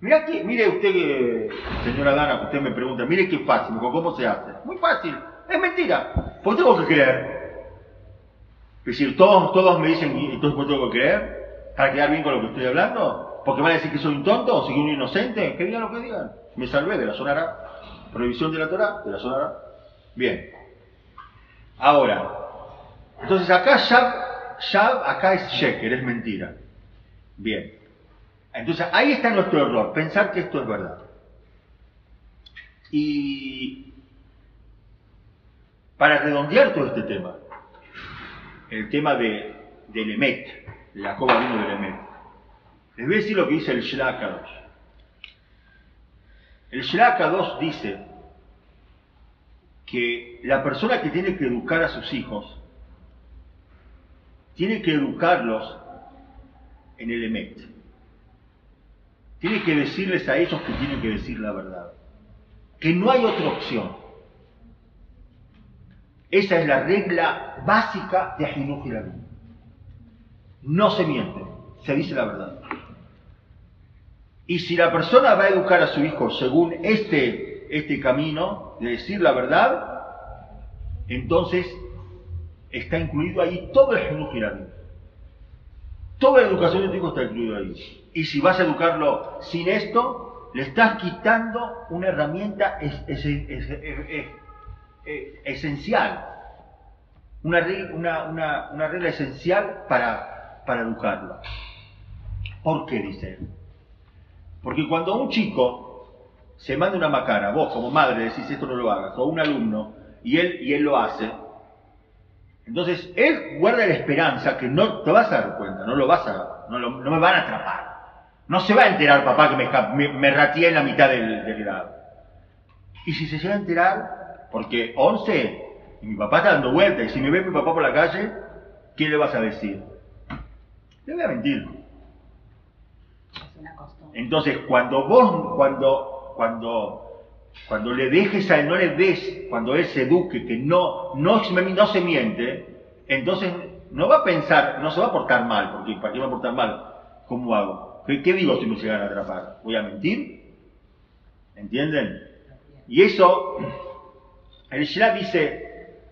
Mira que, mire usted que, señora Dana, usted me pregunta, mire qué fácil, ¿cómo se hace? Muy fácil, es mentira. ¿Por qué tengo que creer? Es decir, todos, todos me dicen, ¿y entonces por tengo que creer? ¿Para quedar bien con lo que estoy hablando? ¿Porque van a decir que soy un tonto o soy un inocente? Que digan lo que digan. Me salvé de la sonará. Prohibición de la Torah, de la sonará. Bien. Ahora, entonces acá Shab, Shab acá es Sheker, es mentira. Bien. Entonces ahí está nuestro error, pensar que esto es verdad. Y para redondear todo este tema, el tema de, del Emet, la coba vino del Emet, les voy a decir lo que dice el Shlakadosh. El Shlakadosh dice que la persona que tiene que educar a sus hijos tiene que educarlos en el Emet. Tiene que decirles a ellos que tienen que decir la verdad. Que no hay otra opción. Esa es la regla básica de Ajinuj. No se miente, se dice la verdad. Y si la persona va a educar a su hijo según este, este camino de decir la verdad, entonces está incluido ahí todo el Rabin. Toda educación de está incluida ahí. Y si vas a educarlo sin esto, le estás quitando una herramienta es- es- es- es- es- es- esencial. Una, re- una- una- una regla esencial para, para educarlo. ¿Por qué dice él? Porque cuando un chico se manda una macana, vos como madre decís esto no lo hagas, o un alumno, y él, y él lo hace, entonces él guarda la esperanza que no te vas a dar cuenta, no lo vas a, no, lo- no me van a atrapar. No se va a enterar papá que me, me, me rateé en la mitad del, del grado. Y si se llega a enterar, porque 11, y mi papá está dando vueltas, y si me ve mi papá por la calle, ¿qué le vas a decir? Le voy a mentir. Es una costumbre. Entonces, cuando vos, cuando, cuando, cuando le dejes a él, no le des, cuando él se eduque, que no, no, no se miente, entonces no va a pensar, no se va a portar mal, porque ¿para qué va a portar mal? ¿Cómo hago? ¿Qué, digo si me llegan a atrapar? ¿Voy a mentir? ¿Entienden? Y eso, el Shlah dice,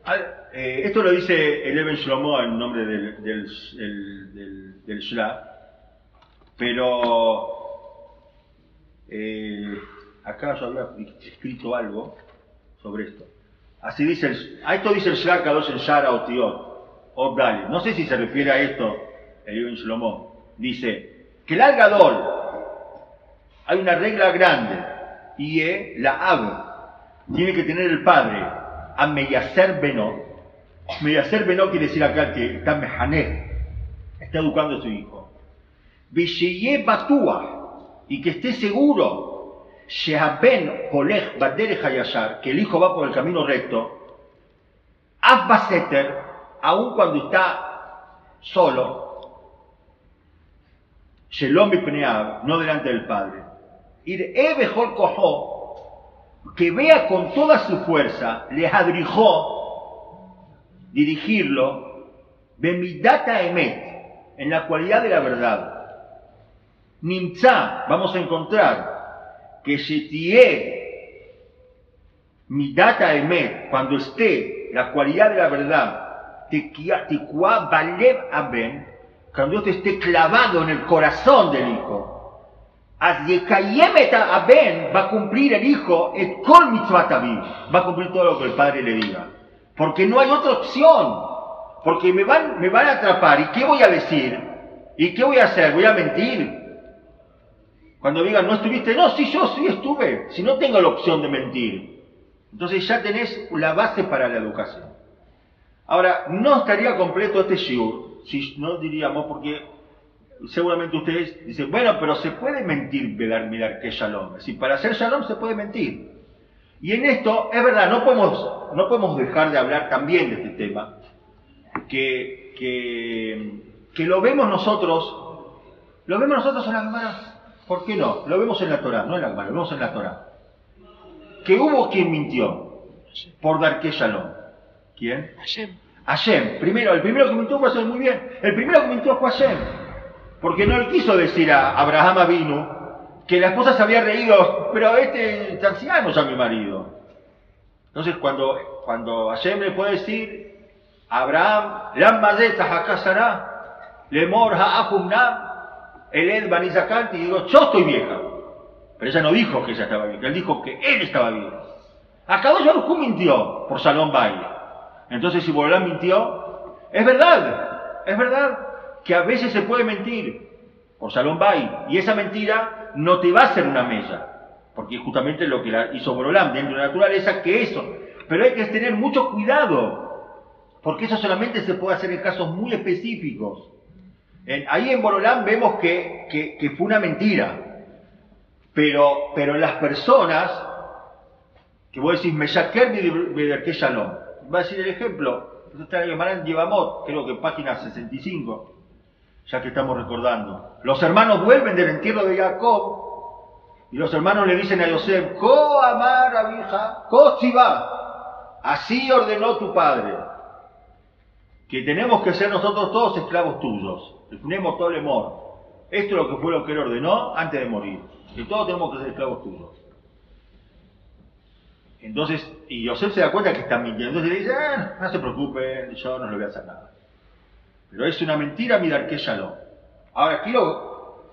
al- eh, esto lo dice el Eben Shlomo en nombre del, del, del, pero eh, acá yo había escrito algo sobre esto. Así dice, el, a esto dice el Shlah Kadosh en Shara Otiot, Obdale. No sé si se refiere a esto el Ibn Shlomo. Dice que el Algadol, hay una regla grande, y es la Ab, tiene que tener el padre a. Meyacer Beno quiere decir acá que está Mehanej, está educando a su hijo. Visheye Batua, y que esté seguro, Shehaben Holech Baderech Hayashar, que el hijo va por el camino recto, Abba Seter, aun cuando está solo, Shelom Bipneab, no delante del padre. Ir Ebehol que vea con toda su fuerza, le adrijó, dirigirlo, Bemidata Emet, en la cualidad de la verdad. Nimtza, vamos a encontrar que Shetie Midata Emet, cuando esté la cualidad de la verdad, Tikua Balev Aben, cuando esto esté clavado en el corazón del hijo, Aben va a cumplir el hijo et kol va a cumplir todo lo que el padre le diga, porque no hay otra opción, porque me van, me van a atrapar, ¿y qué voy a decir? ¿Y qué voy a hacer? ¿Voy a mentir? Cuando digan, no estuviste, no, sí, yo sí estuve, si no tengo la opción de mentir. Entonces ya tenés la base para la educación. Ahora, no estaría completo este shiur, si no diríamos, porque seguramente ustedes dicen, bueno, pero se puede mentir, mirar, mirar que shalom. Si para hacer shalom se puede mentir. Y en esto, es verdad, no podemos, no podemos dejar de hablar también de este tema, que, que, lo vemos nosotros, lo vemos nosotros en la Gemara. ¿Por qué no? Lo vemos en la Torah, no en la Gemara, lo vemos en la Torah. Que hubo quien mintió por dar que shalom. ¿Quién? Hashem. Hashem. Primero, el primero que mintió fue Hashem, muy bien. El primero que mintió fue Hashem. Porque no le quiso decir a Abraham Avinu que la esposa se había reído, pero este es anciano ya mi marido. Entonces cuando, cuando Hashem le puede decir a Abraham, Lam acá Sarah, Lemor Ha'afumnam, Eled Banizakanti, y digo, yo estoy vieja. Pero ella no dijo que ella estaba vieja, él dijo que él estaba viejo. Acá Baruj mintió por Salón Baile. Entonces, si Borolán mintió, es verdad, es verdad que a veces se puede mentir por Salón Bay, y esa mentira no te va a hacer una mella, porque es justamente lo que la hizo Borolán dentro de la naturaleza, que eso. Pero hay que tener mucho cuidado, porque eso solamente se puede hacer en casos muy específicos. En- ahí en Borolán vemos que, fue una mentira, pero, pero las personas que vos decís, Meyaker Bederke Shalom. Va a decir el ejemplo, está Yevamot, creo que página 65, ya que estamos recordando. Los hermanos vuelven del entierro de Jacob y los hermanos le dicen a Yosef, Ko amar abija, tziva. así ordenó tu padre, que tenemos que ser nosotros todos esclavos tuyos, el el amor. Esto es lo que fue lo que él ordenó antes de morir, que todos tenemos que ser esclavos tuyos. Entonces, y Yosef se da cuenta que están mintiendo. Entonces le dice, ah, no se preocupen, yo no le voy a hacer nada. Pero es una mentira mirar que shalom. Ahora quiero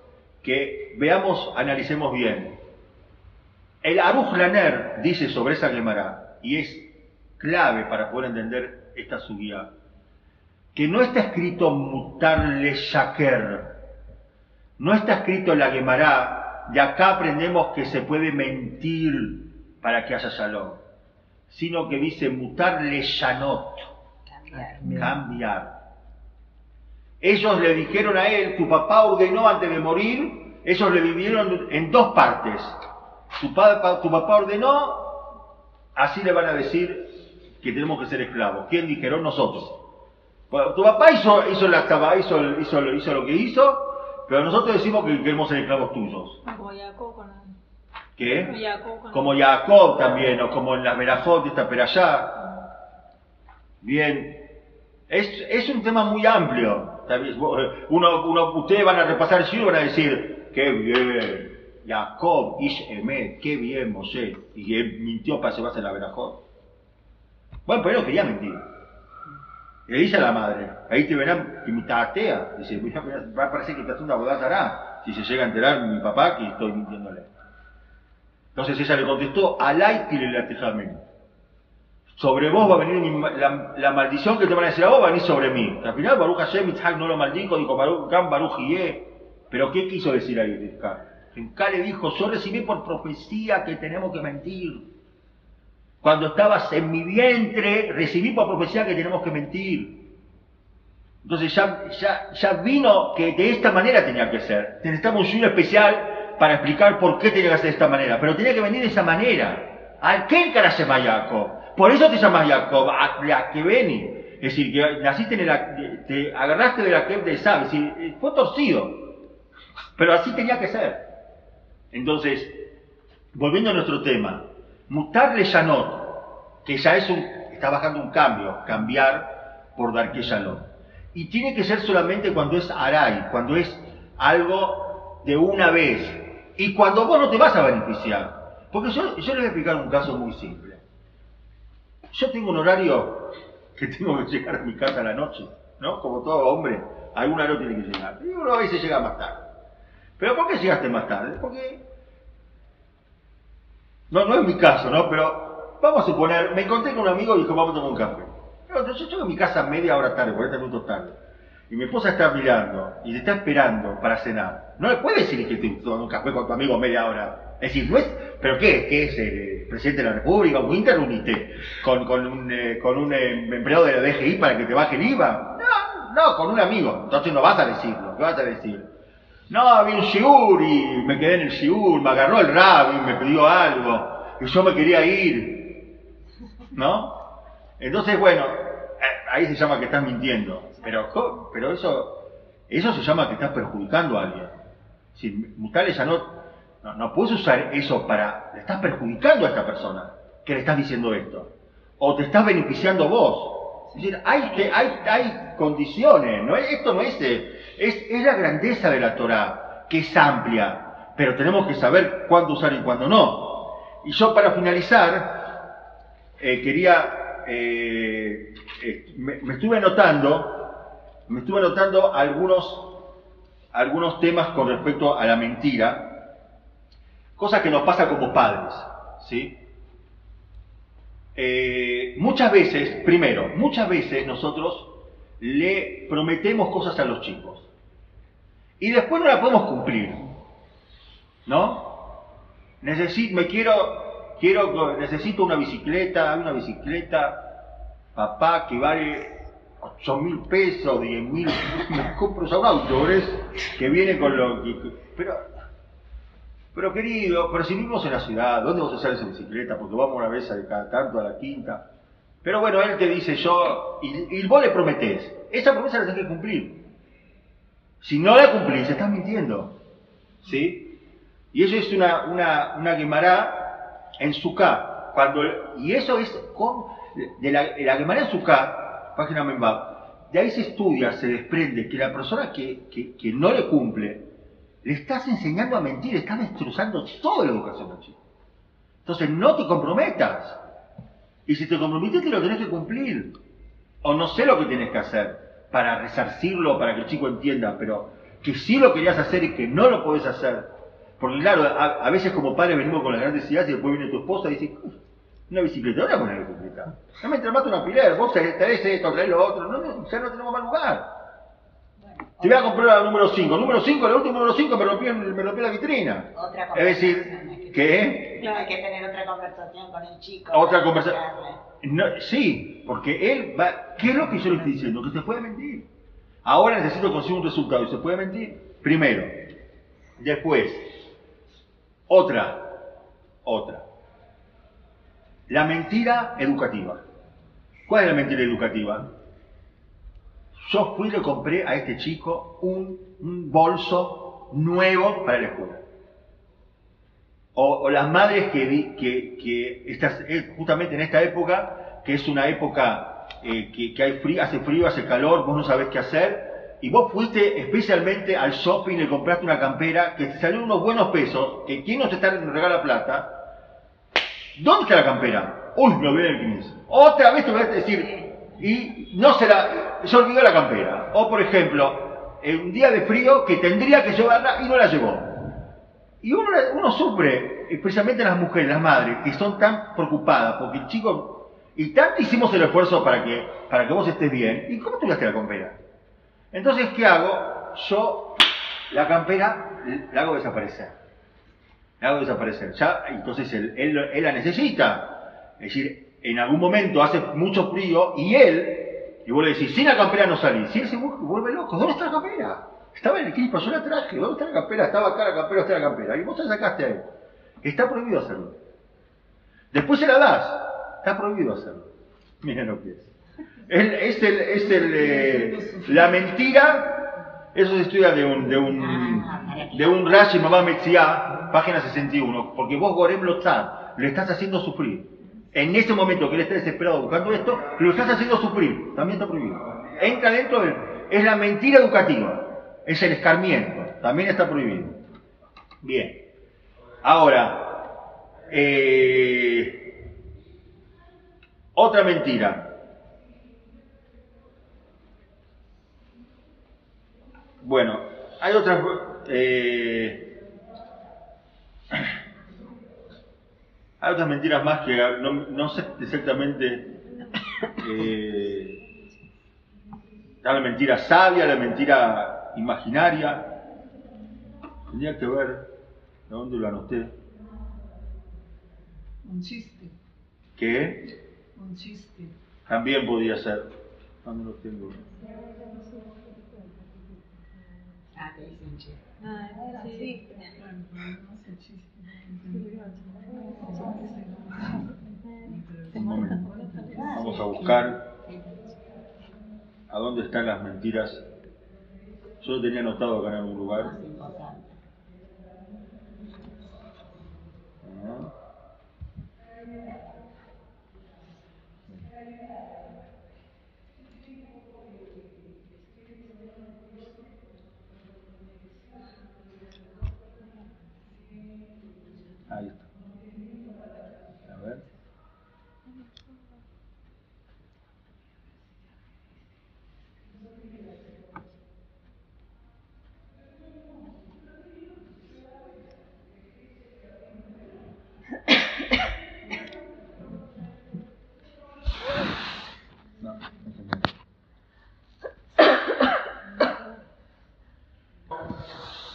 que veamos, analicemos bien. El Aruch Laner dice sobre esa Gemara, y es clave para poder entender esta subida, que no está escrito mutarle shaker, no está escrito en la Gemara de acá aprendemos que se puede mentir para que haya shalom, sino que dice mutarle shanot, Cambiar. cambiar. Ellos le dijeron a él, tu papá ordenó antes de morir, ellos le vivieron en dos partes. Tu, pa- tu papá ordenó, así le van a decir que tenemos que ser esclavos. ¿Quién dijeron? Nosotros. Bueno, tu papá hizo, hizo, la, hizo, hizo, hizo lo que hizo, pero nosotros decimos que queremos ser esclavos tuyos. Como Jacob con ¿Qué? como Jacob con Como Jacob también, o como en las Berajot esta allá. Bien. Es, es un tema muy amplio. Eh, Uno, uno, ustedes van a repasar el y van a decir, qué bien, Jacob, Ish Emet, qué bien Moshe. Y él mintió para llevarse la Berajot. Bueno, pero él no quería mentir. Le dice a la madre, ahí te verán que mi tatea. Dice, "Mira, mira, va a parecer que hace una bodazará si se llega a enterar mi papá que estoy mintiéndole. Entonces ella le contestó, Alay tirelatejamén. Sobre vos va a venir la, la maldición que te van a decir a vos, va a venir sobre mí. Al final Baruch Hashem Yitzhak no lo maldijo, dijo Baruch Gam Baruch. Pero ¿qué quiso decir ahí? Rivka le dijo, yo recibí por profecía que tenemos que mentir. Cuando estabas en mi vientre, recibí por profecía que tenemos que mentir. Entonces ya, ya, ya vino que de esta manera tenía que ser. Necesitamos un especial para explicar por qué tenía que ser de esta manera. Pero tenía que venir de esa manera. ¿A qué cara se llama Jacob? Por eso te llamas Jacob, a la que vení. Es decir, que naciste en el, te agarraste de la que de Sab, es decir, fue torcido. Pero así tenía que ser. Entonces, volviendo a nuestro tema, mutarle Shanot, que ya es un, está bajando un cambio, cambiar por Darke Shalom. Y tiene que ser solamente cuando es Aray, cuando es algo de una vez. Y cuando vos no te vas a beneficiar. Porque yo, yo les voy a explicar un caso muy simple. Yo tengo un horario que tengo que llegar a mi casa a la noche, ¿no? Como todo hombre, alguna hora tiene que llegar. Y uno a veces llega más tarde. ¿Pero por qué llegaste más tarde? Porque... No, no es mi caso, ¿no? Pero vamos a suponer, me encontré con un amigo y dijo, vamos a tomar un café. Pero yo llego a mi casa media hora tarde, 40 minutos tarde. Y mi esposa está mirando y te está esperando para cenar. No le puedes decir que estoy tomando un café con tu amigo media hora. Es decir, no es... ¿Pero qué? ¿Qué es el presidente de la República? ¿Un interuniste? ¿Con, con un, eh, con un eh, empleado de la DGI para que te baje el IVA? No, no, con un amigo. Entonces no vas a decirlo. ¿Qué vas a decir? No, había un shiur y me quedé en el shiur, me agarró el rab y me pidió algo. Y yo me quería ir. ¿No? Entonces, bueno, eh, ahí se llama que estás mintiendo. Pero, pero eso, eso se llama que estás perjudicando a alguien. Si Mutales ya no, no, no puedes usar eso para, le estás perjudicando a esta persona que le estás diciendo esto. O te estás beneficiando vos. Es decir, hay, te- hay, hay condiciones, ¿no? es- esto no es, eh, es, es la grandeza de la Torah, que es amplia, pero tenemos que saber cuándo usar y cuándo no. Y yo para finalizar, eh, quería, eh, me, me estuve anotando, me estuve anotando algunos, algunos temas con respecto a la mentira, cosas que nos pasa como padres, ¿sí? Eh, muchas veces, primero, muchas veces nosotros le prometemos cosas a los chicos y después no las podemos cumplir, ¿no? Necesito, me quiero, quiero, necesito una bicicleta, una bicicleta, papá, que vale 8 mil pesos, 10 mil, me compro un auto, ¿ves? Que viene con lo que, pero querido, pero si vivimos en la ciudad, ¿dónde a usar esa bicicleta? Porque vamos una vez a cada tanto a la quinta. Pero bueno, él te dice yo, y, y vos le prometés, esa promesa la tenés que cumplir. Si no la cumplís, estás mintiendo. ¿Sí? Y eso es una, una, una Gemara en Sukkah. Cuando, y eso es con, de la, de la Gemara en página Membab, de ahí se estudia, se desprende que la persona que, que, que no le cumple, le estás enseñando a mentir, estás destrozando toda la educación chico. Entonces no te comprometas. Y si te comprometiste lo tenés que cumplir. O no sé lo que tienes que hacer para resarcirlo, para que el chico entienda, pero que sí lo querías hacer y que no lo podés hacer. Porque claro, a, a veces como padres venimos con las grandes ideas y después viene tu esposa y dice, "Uf, una bicicleta, ¿dónde poner la bicicleta? No me tramaste una pilar, vos traes esto, traes lo otro, no, no, ya no tenemos más lugar. Te voy a comprar la número 5. Número 5, la última número 5 me rompió, me rompió la vitrina. Otra Es conversación. decir, ¿qué? Hay que tener otra conversación con el chico. Otra conversación. No, sí, porque él va. ¿Qué es lo que yo le estoy diciendo? Que se puede mentir. Ahora necesito conseguir un resultado y se puede mentir. Primero. Después. Otra. Otra. La mentira educativa. ¿Cuál es la mentira educativa? Yo fui y le compré a este chico un, un bolso nuevo para la escuela. O, o las madres que, di- que, que estas, eh, justamente en esta época, que es una época eh, que, que hay frío, hace frío, hace calor, vos no sabés qué hacer, y vos fuiste especialmente al shopping y le compraste una campera que te salió unos buenos pesos, que quién no te está regala plata, ¿dónde está la campera? Uy, me olvidé el 15. Otra vez te voy a decir, y no se la, se olvidó la campera. O por ejemplo, en un día de frío que tendría que llevarla y no la llevó. Y uno, uno sufre, especialmente las mujeres, las madres, que son tan preocupadas porque el chico. Y tanto hicimos el esfuerzo para que, para que vos estés bien. ¿Y cómo tuviste la campera? Entonces, ¿qué hago? Yo la campera la hago desaparecer. La hago desaparecer. Ya, entonces él, él, él la necesita. Es decir, en algún momento hace mucho frío y él, y vos le decís, sin la campera no salís. Y él se vu- vuelve loco. ¿Dónde está la campera? Estaba en el equipo, yo la traje. ¿Dónde está la campera? Estaba acá la campera, ¿dónde está la campera? Y vos la sacaste a él. Está prohibido hacerlo. Después se la das. Está prohibido hacerlo. Miren lo que es. El- es el, es el, eh, la mentira, eso se estudia de un, de un, de un Rashi Mamá Metzia, página 61, porque vos Gorem Lotzar, le estás haciendo sufrir. En ese momento que él está desesperado buscando esto, lo estás haciendo sufrir, también está prohibido. Entra dentro del, es la mentira educativa, es el escarmiento, también está prohibido. Bien. Ahora, eh, otra mentira. Bueno, hay otras... eh, hay otras mentiras más que no, no sé exactamente... eh, está la mentira sabia, la mentira imaginaria. Tendría que ver de dónde lo anoté. Un chiste, Que un chiste. también podía ser. ¿Dónde lo tengo? Ah, te hice un chiste. Ah, sí. Un momento. Vamos a buscar a dónde están las mentiras. Yo lo tenía anotado acá en algún lugar. Ah. Ahí está. A ver. No, no se me-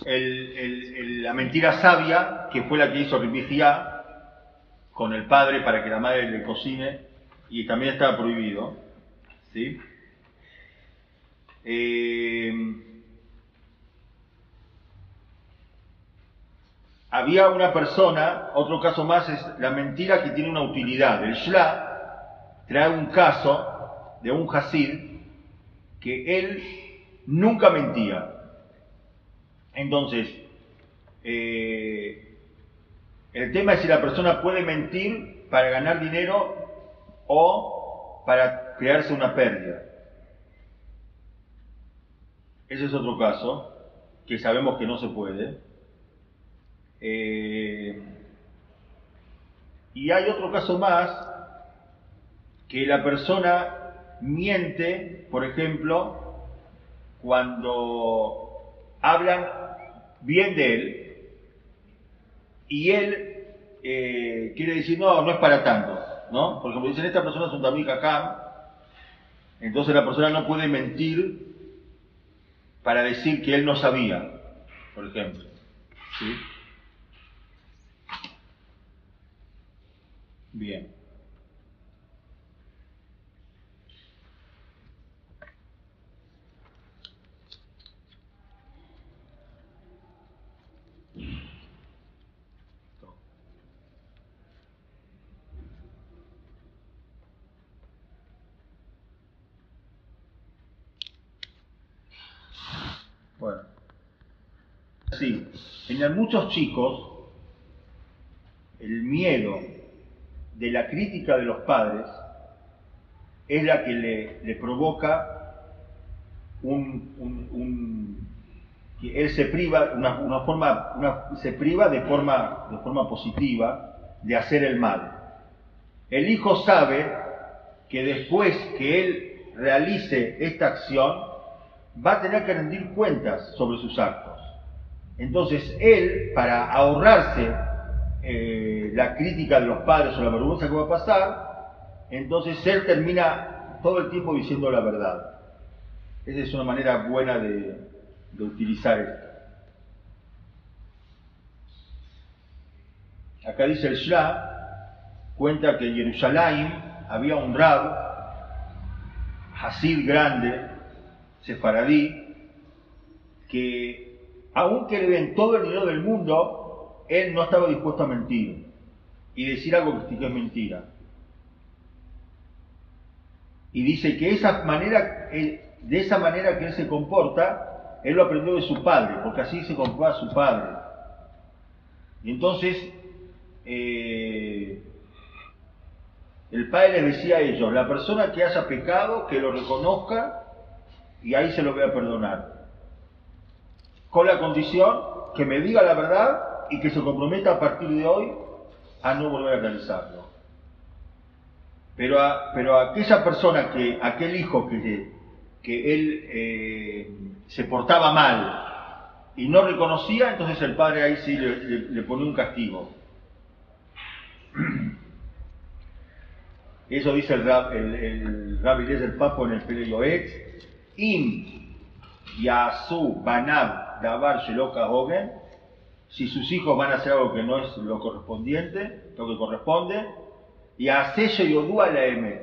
La mentira sabia, que fue la que hizo Ribijía con el padre para que la madre le cocine, y también estaba prohibido. ¿sí? Eh, había una persona, otro caso más es la mentira que tiene una utilidad. El Shla trae un caso de un Hasid que él nunca mentía. Entonces, eh, el tema es si la persona puede mentir para ganar dinero o para crearse una pérdida. Ese es otro caso, que sabemos que no se puede. Eh, y hay otro caso más, que la persona miente, por ejemplo, cuando hablan bien de él y él eh, quiere decir, no, no es para tanto, ¿no? Porque como dicen, esta persona es un David Hakam, entonces la persona no puede mentir para decir que él no sabía, por ejemplo. ¿Sí? Bien. Bueno. En muchos chicos el miedo de la crítica de los padres es la que le, provoca que él se priva se priva de forma positiva de hacer el mal. El hijo sabe que después que él realice esta acción va a tener que rendir cuentas sobre sus actos. Entonces él, para ahorrarse eh, la crítica de los padres o la vergüenza que va a pasar, entonces él termina todo el tiempo diciendo la verdad. Esa es una manera buena de, utilizar esto. Acá dice el Shah, cuenta que en Jerusalén había un rab, Hasid grande, sefaradí, que aunque le den todo el dinero del mundo, él no estaba dispuesto a mentir y decir algo que es mentira. Y dice que esa manera, de esa manera que él se comporta, él lo aprendió de su padre, porque así se comporta su padre. Y entonces, eh, el padre les decía a ellos, la persona que haya pecado, que lo reconozca y ahí se lo voy a perdonar. Con la condición que me diga la verdad y que se comprometa a partir de hoy a no volver a realizarlo. Pero, a, pero a aquella persona, que, aquel hijo que, que él eh, se portaba mal y no reconocía, entonces el padre ahí sí le, ponía un castigo. Eso dice el, el, el Rabbi del Papo en el Pele Yoetz. Im Yasu Banab Davar Sheloka Hogen. Si sus hijos van a hacer algo que no es lo correspondiente, lo que corresponde, y a sello Yodúa la M.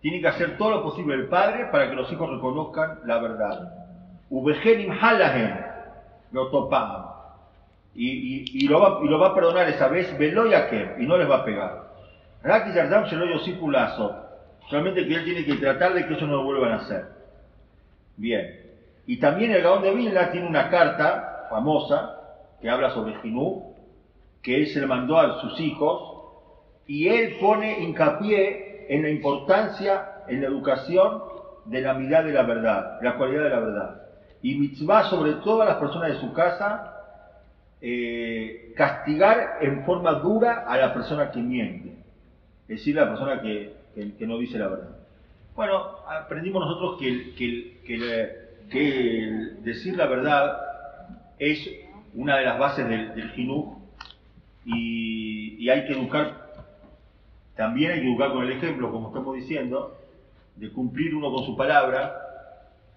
Tiene que hacer todo lo posible el padre para que los hijos reconozcan la verdad. Ubegenim Halahem. Y, y, y, lo va, y lo va a perdonar esa vez, Veloyakem, y no les va a pegar. Raki Yardam Shelo Yosipulazo. Solamente que él tiene que tratar de que ellos no lo vuelvan a hacer. Bien. Y también el Gaón de Vilna tiene una carta famosa que habla sobre Jinú, que él se le mandó a sus hijos, y él pone hincapié en la importancia en la educación de la mirada de la verdad, la cualidad de la verdad. Y mitzvah sobre todas las personas de su casa, eh, castigar en forma dura a la persona que miente, es decir, a la persona que, que, no dice la verdad. Bueno, aprendimos nosotros que, que, que decir la verdad es una de las bases del, del y, hay que educar, también hay que educar con el ejemplo, como estamos diciendo, de cumplir uno con su palabra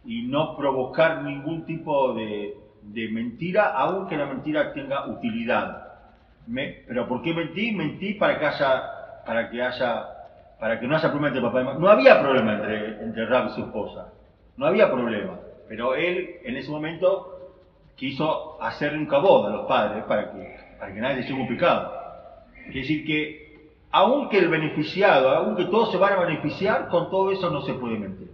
y no provocar ningún tipo de, de mentira, aunque la mentira tenga utilidad. Pero ¿por qué mentí? Mentí para que haya, para que haya, para que no haya problema entre papá y mamá. No había problema entre, entre Rab y su esposa. No había problema. Pero él, en ese momento, quiso hacerle un cabod a los padres para que, para que nadie se un pecado. Quiere decir que, aunque el beneficiado, aunque todos se van a beneficiar, con todo eso no se puede mentir.